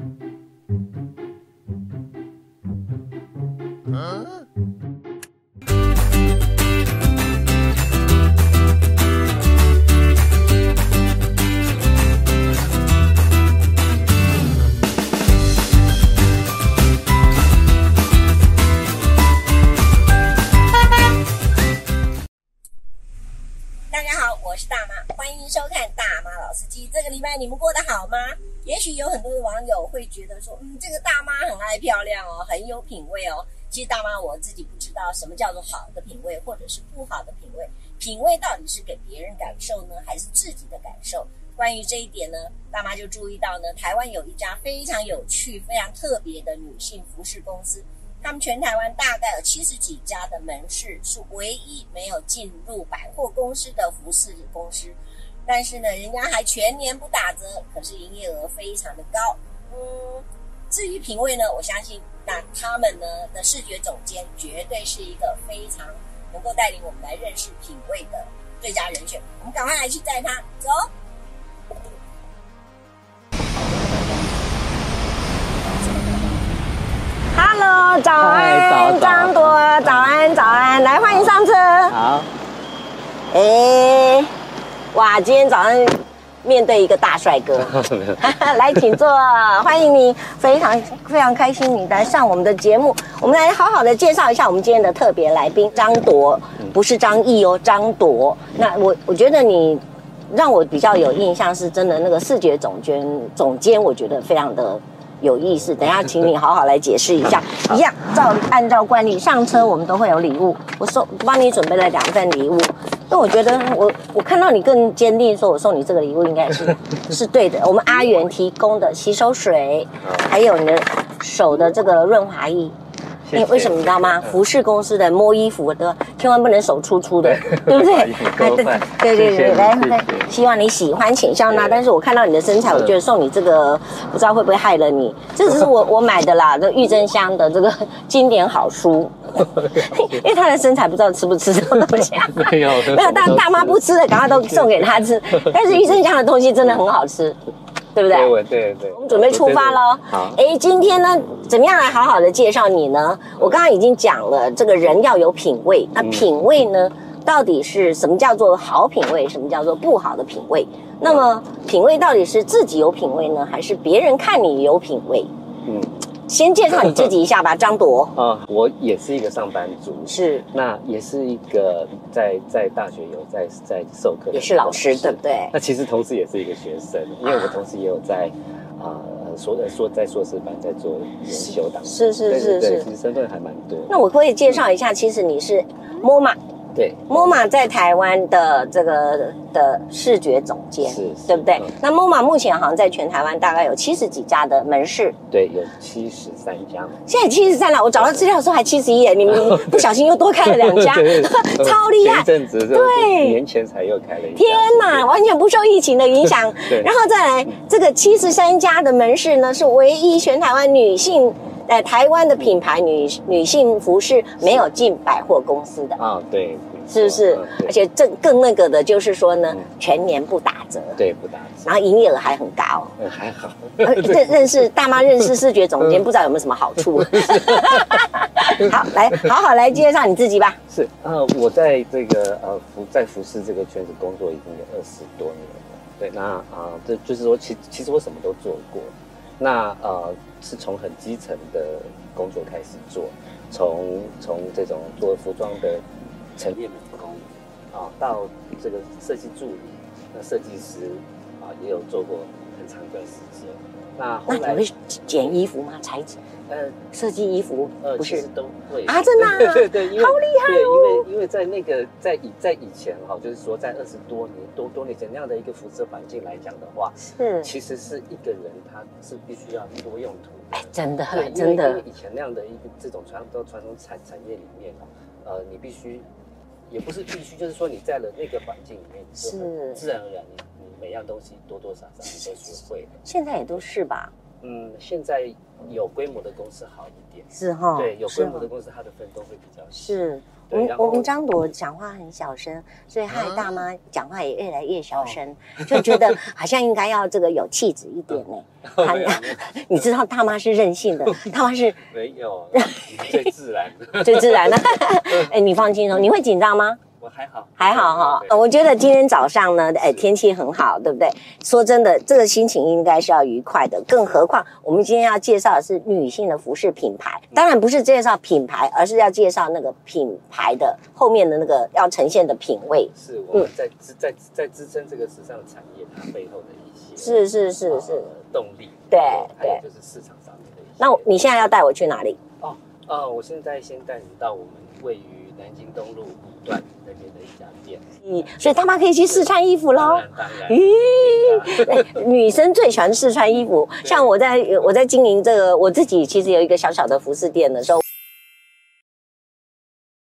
这个觉得说，嗯，这个大妈很爱漂亮哦，很有品味哦。其实大妈我自己不知道什么叫做好的品味，或者是不好的品味。品味到底是给别人感受呢，还是自己的感受？关于这一点呢，大妈就注意到呢，台湾有一家非常有趣、非常特别的女性服饰公司，他们全台湾大概有七十几家的门市，是唯一没有进入百货公司的服饰公司。但是呢，人家还全年不打折，可是营业额非常的高。嗯，至于品味呢，我相信那他们呢的视觉总监绝对是一个非常能够带领我们来认识品味的最佳人选。我们赶快来去载他走。Hello，早安，张朵，早安，早安，来欢迎上车。好。哎。哇，今天早上面对一个大帅哥，来，请坐，欢迎你，非常非常开心你来上我们的节目，我们来好好的介绍一下我们今天的特别来宾张铎，不是张毅哦，张铎。那我我觉得你让我比较有印象是真的那个视觉总监总监，我觉得非常的有意思。等一下，请你好好来解释一下。一样，照按照惯例上车，我们都会有礼物，我送帮你准备了两份礼物。那我觉得我我看到你更坚定说，我送你这个礼物应该是 是对的。我们阿元提供的洗手水，还有你的手的这个润滑液。因为为什么你知道吗？服饰公司的摸衣服的，千万不能手粗粗的，对不对？对对对对，来来，希望你喜欢，请笑纳。但是我看到你的身材，我觉得送你这个，不知道会不会害了你。这只是我我买的啦，这玉珍香的这个 经典好书。因为他的身材不知道吃不吃这种东西。没有，没有大大妈不吃的，赶快都送给他吃。但是医生家的东西真的很好吃。对不对？对对对，我们准备出发喽。好，哎，今天呢，怎么样来好好的介绍你呢？我刚刚已经讲了，这个人要有品味。那品味呢，到底是什么叫做好品味？什么叫做不好的品味？那么品味到底是自己有品味呢，还是别人看你有品味？嗯。先介绍你自己一下吧，张铎。啊，我也是一个上班族，是，那也是一个在在大学有在在授课，也是老师，对不对？那其实同时也是一个学生，因为我同时也有在啊，说说在硕士班在做研修当中，是是是是，其实身份还蛮多。那我可以介绍一下，其实你是 MoMA。对，MoMA 在台湾的这个的视觉总监，是，对不对？嗯、那 MoMA 目前好像在全台湾大概有七十几家的门市，对，有七十三家。现在七十三了，我找到资料的时候还七十一，你们不小心又多开了两家，超厉害！前阵子对，年前才又开了一家。天哪，完全不受疫情的影响。对，然后再来这个七十三家的门市呢，是唯一全台湾女性。在台湾的品牌女女性服饰没有进百货公司的啊，对，是不是？而且这更那个的就是说呢，全年不打折，对，不打折，然后营业额还很高，还好。认认识大妈，认识视觉总监，不知道有没有什么好处？好，来好好来介绍你自己吧。是，呃，我在这个呃服在服饰这个圈子工作已经有二十多年了。对，那啊，这就是说，其其实我什么都做过。那呃。是从很基层的工作开始做，从从这种做服装的陈列美工啊，到这个设计助理，那设计师啊也有做过很长一段时间。那后来你会剪衣服吗？裁剪？呃，设计衣服呃，不是都会啊，真的，对对对，好厉害哦！对，因为因为在那个在以在以前哈，就是说在二十多年多多年前那样的一个服饰环境来讲的话，是其实是一个人他是必须要多用途，哎，真的，真的，因为以前那样的一个这种传统传统产产业里面呃，你必须也不是必须，就是说你在了那个环境里面，是自然而然你你每样东西多多少少你都学会了，现在也都是吧。嗯，现在有规模的公司好一点，是哈，对，有规模的公司它的分工会比较细。是，我们我们张朵讲话很小声，所以害大妈讲话也越来越小声，就觉得好像应该要这个有气质一点呢。你知道大妈是任性的，大妈是没有 最自然的，最自然的。哎，你放心哦，你会紧张吗？我还好，还好哈。我觉得今天早上呢，哎，天气很好，对不对？说真的，这个心情应该是要愉快的。更何况，我们今天要介绍的是女性的服饰品牌，当然不是介绍品牌，而是要介绍那个品牌的后面的那个要呈现的品味。是我们在支在在支撑这个时尚产业它背后的一些是是是是动力。对对，就是市场上面的一些。那你现在要带我去哪里？哦哦，我现在先带你到我们位于。南京东路五段那边的一家店，嗯，所以大妈可以去试穿衣服喽。咦，女生最喜欢试穿衣服。像我在我在经营这个，我自己其实有一个小小的服饰店的时候，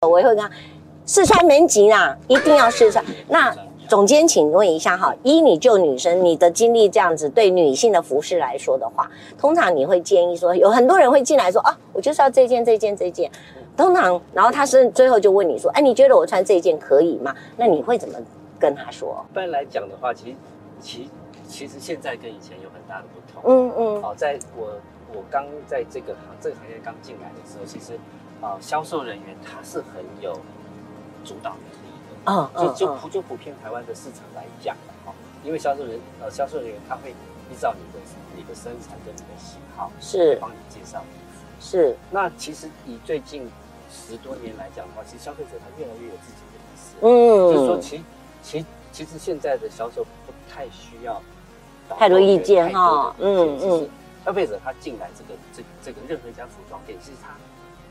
我也会跟他试穿门急啊，一定要试穿。那总监，请问一下哈，依你就女生你的经历这样子，对女性的服饰来说的话，通常你会建议说，有很多人会进来说啊，我就是要这件这件这件。通常，然后他是最后就问你说：“哎，你觉得我穿这一件可以吗？”那你会怎么跟他说？一般来讲的话，其实，其其实现在跟以前有很大的不同。嗯嗯。哦，在我我刚在这个行这个行业刚进来的时候，其实啊，销售人员他是很有主导能力的。嗯嗯。就就普就普遍台湾的市场来讲哈，因为销售人呃销售人员他会依照你的你的身材跟你的喜好是帮你介绍衣服。是。那其实以最近。十多年来讲的话，其实消费者他越来越有自己的意识。嗯，就是说其，其其其实现在的销售不太需要太多意见哈。嗯嗯，消费者他进来这个这这个任何一家服装店，其实他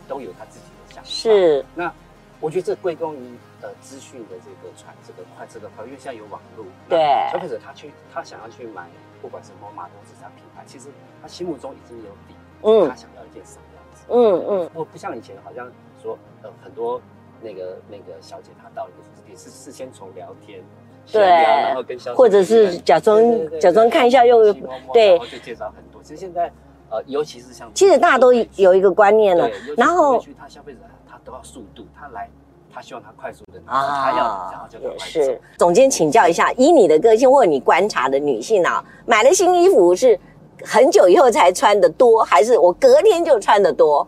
都有他自己的想法。是。那我觉得这归功于呃资讯的这个传这个快这个快，因为现在有网络。对。消费者他去他想要去买，不管什么马东这家品牌，其实他心目中已经有底。嗯。他想要一件什么样子？嗯嗯。我不像以前好像。说呃很多那个那个小姐她到一个服饰店是事先从聊天，对，然后跟或者是假装假装看一下又对，然后就介绍很多。其实现在呃尤其是像其实大家都有一个观念了，然后他消费者他都要速度，他来他希望他快速的啊，他要然后就赶快是。总监请教一下，以你的个性或者你观察的女性啊，买了新衣服是很久以后才穿的多，还是我隔天就穿的多？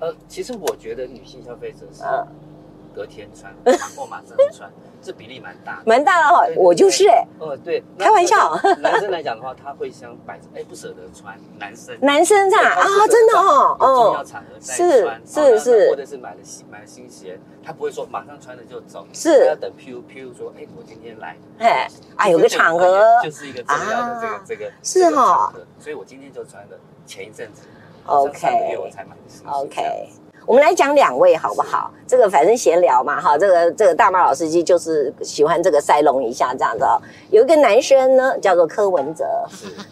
呃，其实我觉得女性消费者是隔天穿 或马上穿，这比例蛮大，蛮大的哈。我就是哎，哦，对，开玩笑。男生来讲的话，他会想摆着，哎，不舍得穿。男生，男生啊，啊，真的哦，重要场合再穿，是是，或者是买了新买了新鞋，他不会说马上穿了就走，是。要等譬如譬如说，哎，我今天来，哎，啊，有个场合，就是一个重要的这个这个是哈，所以我今天就穿了前一阵子。OK，OK，我们来讲两位好不好？这个反正闲聊嘛，哈，这个这个大妈老司机就是喜欢这个塞隆一下这样子哦。有一个男生呢叫做柯文哲，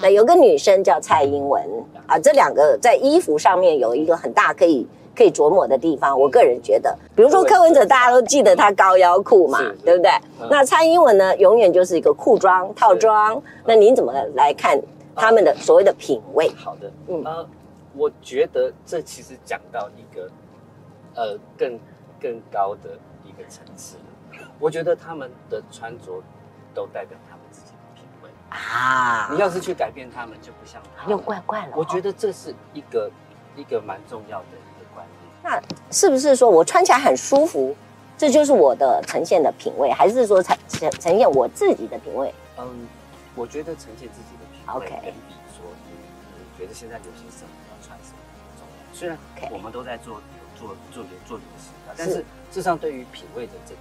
那有个女生叫蔡英文啊，这两个在衣服上面有一个很大可以可以琢磨的地方。我个人觉得，比如说柯文哲，大家都记得他高腰裤嘛，对不对？那蔡英文呢，永远就是一个裤装套装。那您怎么来看他们的所谓的品味？好的，嗯。我觉得这其实讲到一个，呃，更更高的一个层次。我觉得他们的穿着都代表他们自己的品味啊。你要是去改变他们，就不像他们又怪怪了。我觉得这是一个一个蛮重要的一个观念。那是不是说我穿起来很舒服，这就是我的呈现的品味，还是说呈呈呈现我自己的品味？嗯，我觉得呈现自己的品味 OK。比说觉得现在流行什么？要穿什么？重要虽然我们都在做做做流做流行，但是事实上对于品味的这个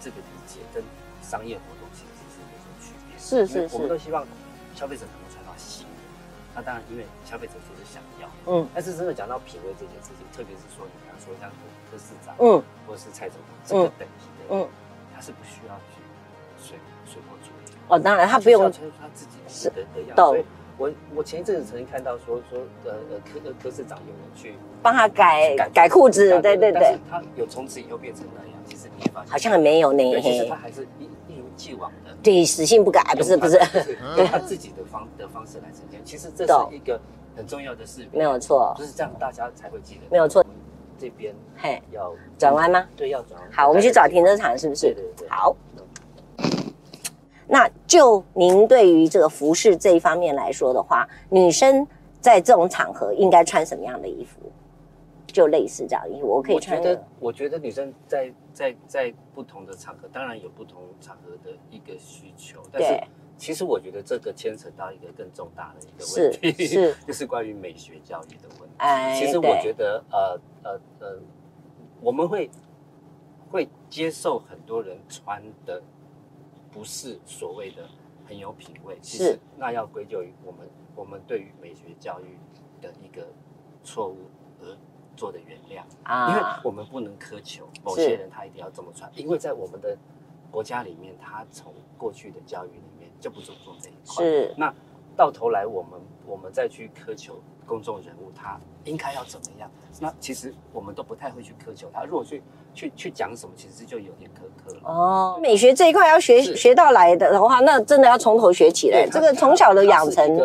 这个理解跟商业活动其实是有所区别。是是是，我们都希望消费者能够穿到新的。那当然，因为消费者就是想要，嗯。但是真的讲到品味这件事情，特别是说你刚刚说像柯市长，嗯，或者是蔡总统这个等级的，嗯，他是不需要去随随波逐流。哦，当然他不用他自己的的样子。我我前一阵子曾经看到说说呃呃柯呃柯市长有人去帮他改改裤子，对对对，但是他有从此以后变成那样，其实你也发现好像没有呢，其实他还是一一如既往的，对，死性不改，不是不是，用他自己的方的方式来呈现。其实这是一个很重要的事，没有错，就是这样，大家才会记得。没有错，这边嘿要转弯吗？对，要转弯。好，我们去找停车场，是不是？对对对。好。那就您对于这个服饰这一方面来说的话，女生在这种场合应该穿什么样的衣服？就类似这样衣服，我可以穿。我觉得，我觉得女生在在在不同的场合，当然有不同场合的一个需求，但是其实我觉得这个牵扯到一个更重大的一个问题，是，是就是关于美学教育的问题。哎，其实我觉得，呃呃呃，我们会会接受很多人穿的不是所谓的很有品味，其实那要归咎于我们我们对于美学教育的一个错误而。做的原谅啊，因为我们不能苛求某些人他一定要这么穿，因为在我们的国家里面，他从过去的教育里面就不注重这一块。是，那到头来我们我们再去苛求公众人物他应该要怎么样，那其实我们都不太会去苛求他。如果去去去讲什么，其实就有点苛刻了。哦，美学这一块要学学到来的的话，那真的要从头学起来。这个从小的养成，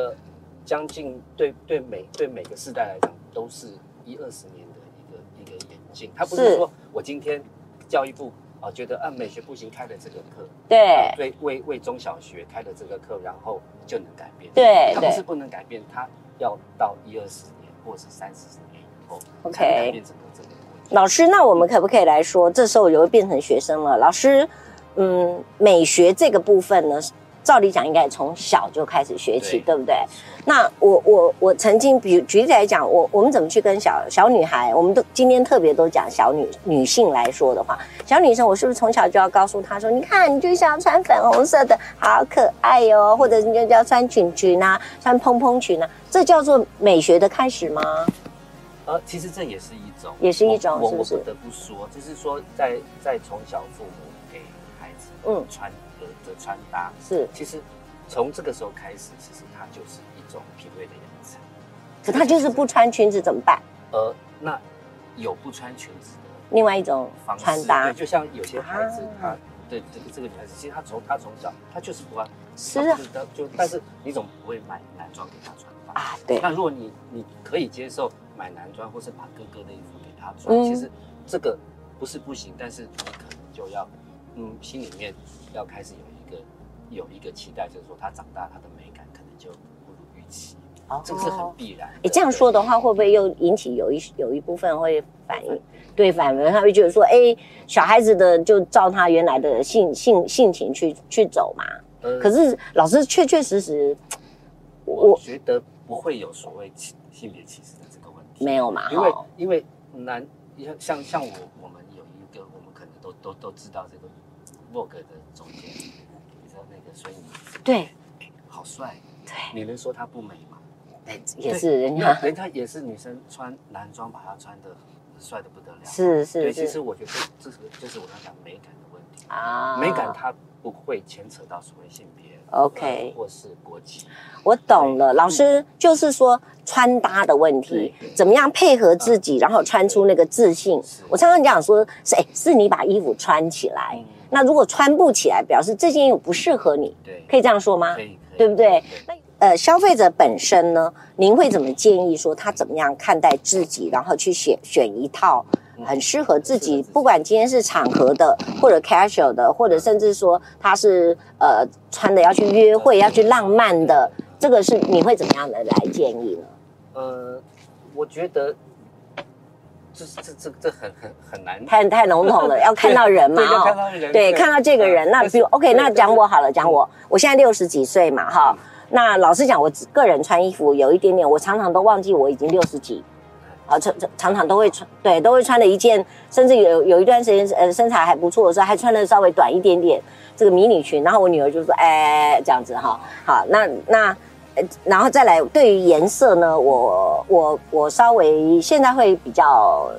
将近对对每对每个世代来讲都是。一二十年的一个一个演进，他不是说我今天教育部啊觉得按美学不行开了这个课，对，为为为中小学开了这个课，然后就能改变，对，他不是不能改变，他要到一二十年或者是三四十年以后，OK，改变整个这个。老师，那我们可不可以来说，这时候就会变成学生了？老师，嗯，美学这个部分呢？照理讲，应该从小就开始学起，对，对不对？那我我我曾经，比举例来讲，我我们怎么去跟小小女孩，我们都今天特别都讲小女女性来说的话，小女生，我是不是从小就要告诉她说，你看，你就想要穿粉红色的，好可爱哟、哦，或者你就要穿裙裙啊，穿蓬蓬裙啊，这叫做美学的开始吗？呃，其实这也是一种，也是一种，是不是？我不得不说，就是说在，在在从小父母给孩子嗯穿。的穿搭是，其实从这个时候开始，其实它就是一种品味的养成。可他就是不穿裙子怎么办？呃，那有不穿裙子的另外一种穿搭，对，就像有些孩子，他对这个这个女孩子，其实她从她从小她就是不爱，是啊，就但是你总不会买男装给她穿吧？啊，对。那如果你你可以接受买男装，或是把哥哥的衣服给她穿，其实这个不是不行，但是你可能就要嗯，心里面要开始有。有一个期待，就是说他长大，他的美感可能就不如预期。哦，这个是很必然。你这样说的话，会不会又引起有一有一部分会反应？对，反而他会觉得说，哎，小孩子的就照他原来的性性性情去去走嘛。嗯。可是老师确确实实，我觉得不会有所谓性别歧视的这个问题。没有嘛？因为因为男像像我我们有一个，我们可能都都都知道这个 Vogue 的总监。所以对，好帅，对，你能说他不美吗？哎，也是人家，人家也是女生穿男装，把他穿的帅的不得了。是是，对，其实我觉得这是就是我要讲美感的问题。啊，美感它不会牵扯到所谓性别，OK，或是国籍。我懂了，老师就是说穿搭的问题，怎么样配合自己，然后穿出那个自信。我常常讲说，是哎，是你把衣服穿起来。那如果穿不起来，表示这件衣服不适合你，对，可以这样说吗？可以，可以，对不对？对，那呃，消费者本身呢，您会怎么建议说他怎么样看待自己，然后去选选一套很适合自己，不管今天是场合的，或者 casual 的，或者甚至说他是呃穿的要去约会，要去浪漫的，这个是你会怎么样的来建议呢？呃，我觉得。这这这这很很很难，太太笼统了，要看到人嘛，哦，对，看到这个人。那比如，OK，那讲我好了，讲我，我现在六十几岁嘛，哈。那老实讲，我个人穿衣服有一点点，我常常都忘记我已经六十几，啊，常常常常都会穿，对，都会穿的一件，甚至有有一段时间，呃，身材还不错的时候，还穿的稍微短一点点这个迷你裙，然后我女儿就说，哎，这样子哈，好，那那。然后再来，对于颜色呢，我我我稍微现在会比较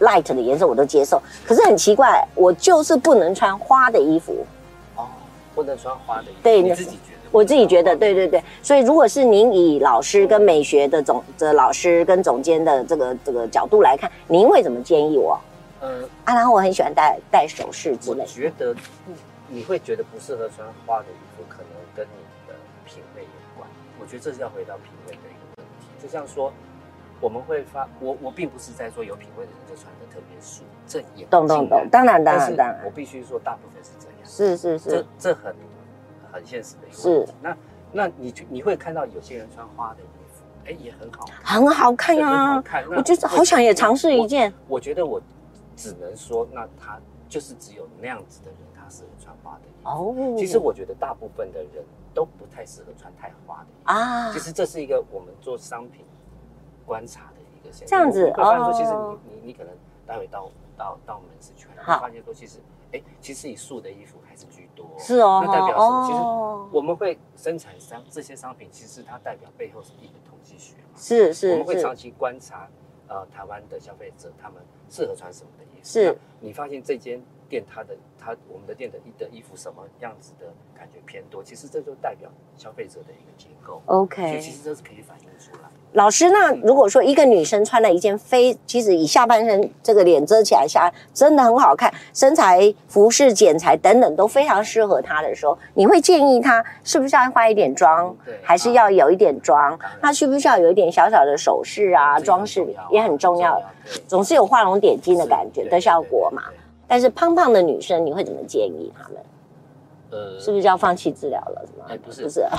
light 的颜色我都接受，可是很奇怪，我就是不能穿花的衣服。哦，不能穿花的衣服。对，你自己觉得？我自己觉得，对对对。所以，如果是您以老师跟美学的总的老师跟总监的这个这个角度来看，您会怎么建议我？嗯，啊，然后我很喜欢戴戴首饰之类。我觉得你会觉得不适合穿花的衣服，可能跟你。我觉得这是要回到品味的一个问题。就像说，我们会发，我我并不是在说有品味的人就穿的特别素，这也懂懂懂，当然当然当然，我必须说大部分是这样，是是是，这这很很现实的一个问题。那那你你会看到有些人穿花的衣服，哎，也很好，很好看呀，好看。我就是好想也尝试一件。我觉得我只能说，那他就是只有那样子的人，他适合穿花的衣服。哦，其实我觉得大部分的人都不太适合穿太花的啊。其实这是一个我们做商品观察的一个现象。这样子，会发现说，其实你你你可能待会到到到门市去，会发现说，其实哎，其实以素的衣服还是居多。是哦，那代表什么？其实我们会生产商这些商品，其实它代表背后是一个统计学嘛。是是，我们会长期观察呃台湾的消费者，他们适合穿什么的衣服。是，你发现这间。店它的它我们的店的衣的衣服什么样子的感觉偏多，其实这就代表消费者的一个结构。OK，所以其实这是可以反映出来。老师，那如果说一个女生穿了一件非，其实以下半身这个脸遮起来下，真的很好看，身材、服饰、剪裁等等都非常适合她的时候，你会建议她是不是要化一点妆，对，还是要有一点妆？那需不需要有一点小小的首饰啊，装饰也很重要，总是有画龙点睛的感觉的效果嘛。但是胖胖的女生，你会怎么建议她们？呃，是不是就要放弃治疗了？是吗？哎，不是，不是。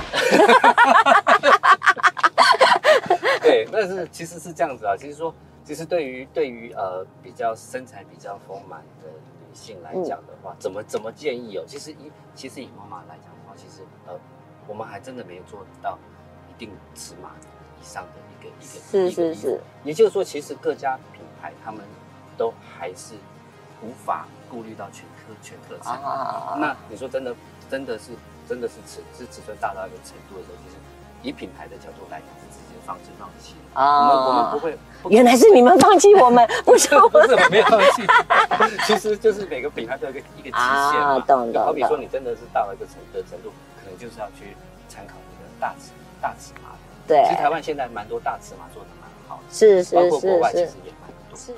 对，但是其实是这样子啊。其实说，其实对于对于呃比较身材比较丰满的女性来讲的话，嗯、怎么怎么建议哦？其实以其实以妈妈来讲的话，其实呃我们还真的没有做到一定尺码以上的一个一个是是是。也就是说，其实各家品牌他们都还是。无法顾虑到全科全客层，那你说真的，真的是真的是尺是尺寸大到一个程度的时候，其实以品牌的角度来讲，是直接放弃放弃啊。我们我们不会，原来是你们放弃我们，不是不是我们没有放弃，其实就是每个品牌都有一个一个极限嘛。懂懂。好比说你真的是到了一个程的程度，可能就是要去参考那个大尺大尺码。对。其实台湾现在蛮多大尺码做的蛮好的，是是是，包括国外其实也。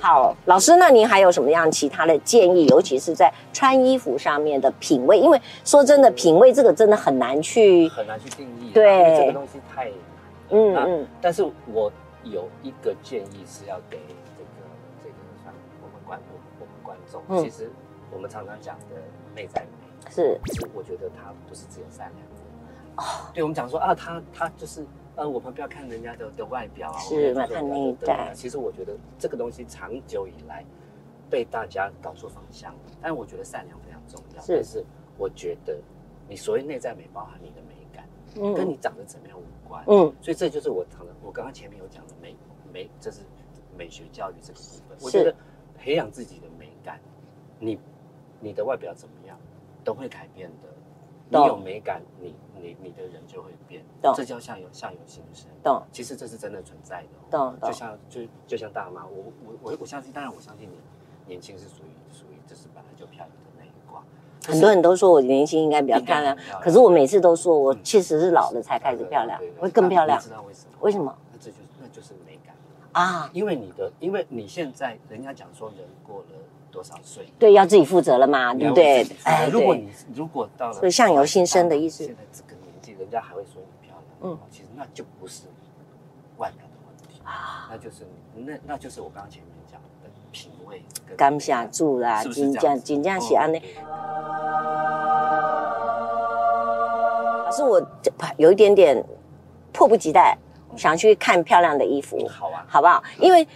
好，老师，那您还有什么样其他的建议？尤其是在穿衣服上面的品味，因为说真的，品味这个真的很难去很难去定义，对，这个东西太嗯嗯。但是我有一个建议是要给这个这个像我们观我们我们观众，嗯、其实我们常常讲的内在美是，其实我觉得它不是只有善良的哦。对我们讲说啊，他他就是。呃，我们不要看人家的的外表啊，是嘛？看内在。其实我觉得这个东西长久以来被大家搞错方向。但是我觉得善良非常重要。是。但是我觉得你所谓内在美，包含你的美感，嗯，跟你长得怎么样无关。嗯。所以这就是我常常我刚刚前面有讲的美美，这是美学教育这个部分。是。我觉得培养自己的美感，你你的外表怎么样都会改变的。你有美感，你你你的人就会变，这叫相由相由心生。懂，其实这是真的存在的。懂，就像就就像大妈，我我我我相信，当然我相信你年轻是属于属于这是本来就漂亮的那一卦。很多人都说我年轻应该比较漂亮，可是我每次都说我确实是老了才开始漂亮，会更漂亮。知道为什么？为什么？那这就是那就是美感啊！因为你的，因为你现在人家讲说人过了。多少岁？对，要自己负责了嘛，对不对？哎，如果你如果到了，所以相由心生的意思。现在这个年纪，人家还会说你漂亮，嗯，其实那就不是外表的问题啊，那就是那那就是我刚刚前面讲的品味。刚下注啦，金匠金匠喜安呢。老师，我有一点点迫不及待，想去看漂亮的衣服，好啊，好不好？因为。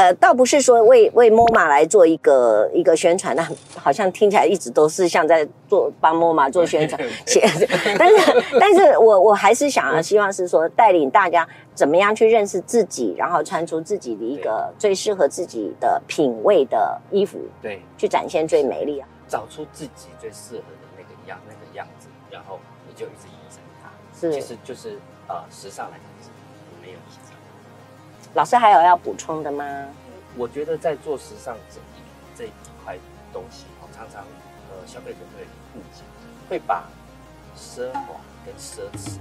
呃，倒不是说为为 MoMA 来做一个一个宣传，那好像听起来一直都是像在做帮 MoMA 做宣传，但是但是我我还是想要希望是说带领大家怎么样去认识自己，然后穿出自己的一个最适合自己的品味的衣服，对，去展现最美丽。啊，找出自己最适合的那个样那个样子，然后你就一直延伸它，是，其实就是呃时尚来讲。老师还有要补充的吗？我觉得在做时尚这一这一块东西，常常呃消费者会误解，会把奢华跟奢侈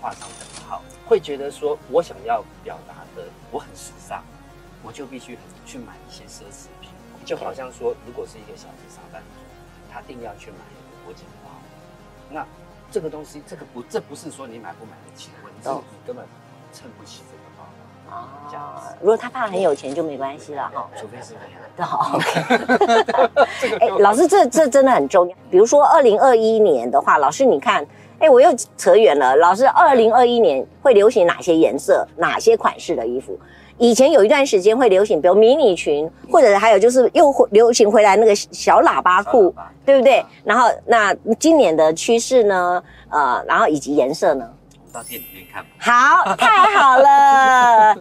画上等号，会觉得说我想要表达的我很时尚，我就必须去买一些奢侈品，就好像说如果是一个小资上班族，他一定要去买一个国际包，那这个东西这个不这不是说你买不买得起的问题，是你根本。撑不起这个如果他爸很有钱就没关系了哈，除非是那样。好，OK。哎，老师，这这真的很重要。比如说二零二一年的话，老师你看，哎，我又扯远了。老师，二零二一年会流行哪些颜色、哪些款式的衣服？以前有一段时间会流行，比如迷你裙，或者还有就是又流行回来那个小喇叭裤，对不对？然后那今年的趋势呢？呃，然后以及颜色呢？到店里面看吧。好，太好了。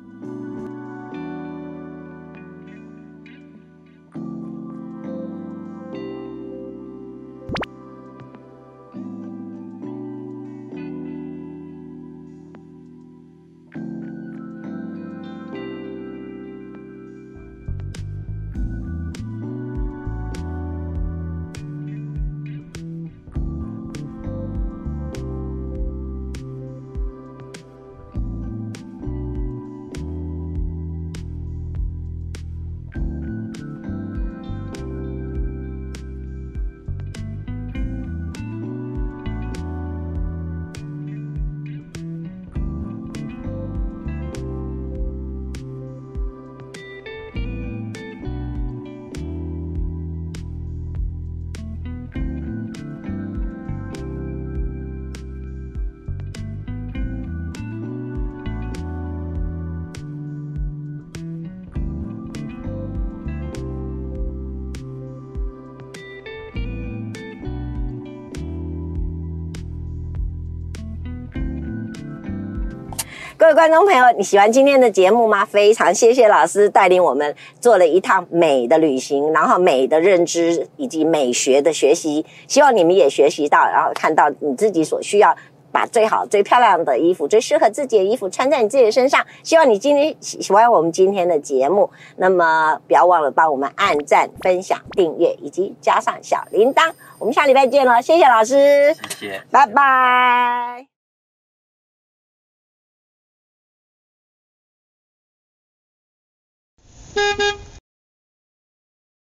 各位观众朋友，你喜欢今天的节目吗？非常谢谢老师带领我们做了一趟美的旅行，然后美的认知以及美学的学习，希望你们也学习到，然后看到你自己所需要，把最好、最漂亮的衣服、最适合自己的衣服穿在你自己的身上。希望你今天喜欢我们今天的节目，那么不要忘了帮我们按赞、分享、订阅以及加上小铃铛。我们下礼拜见了，谢谢老师，谢谢，拜拜。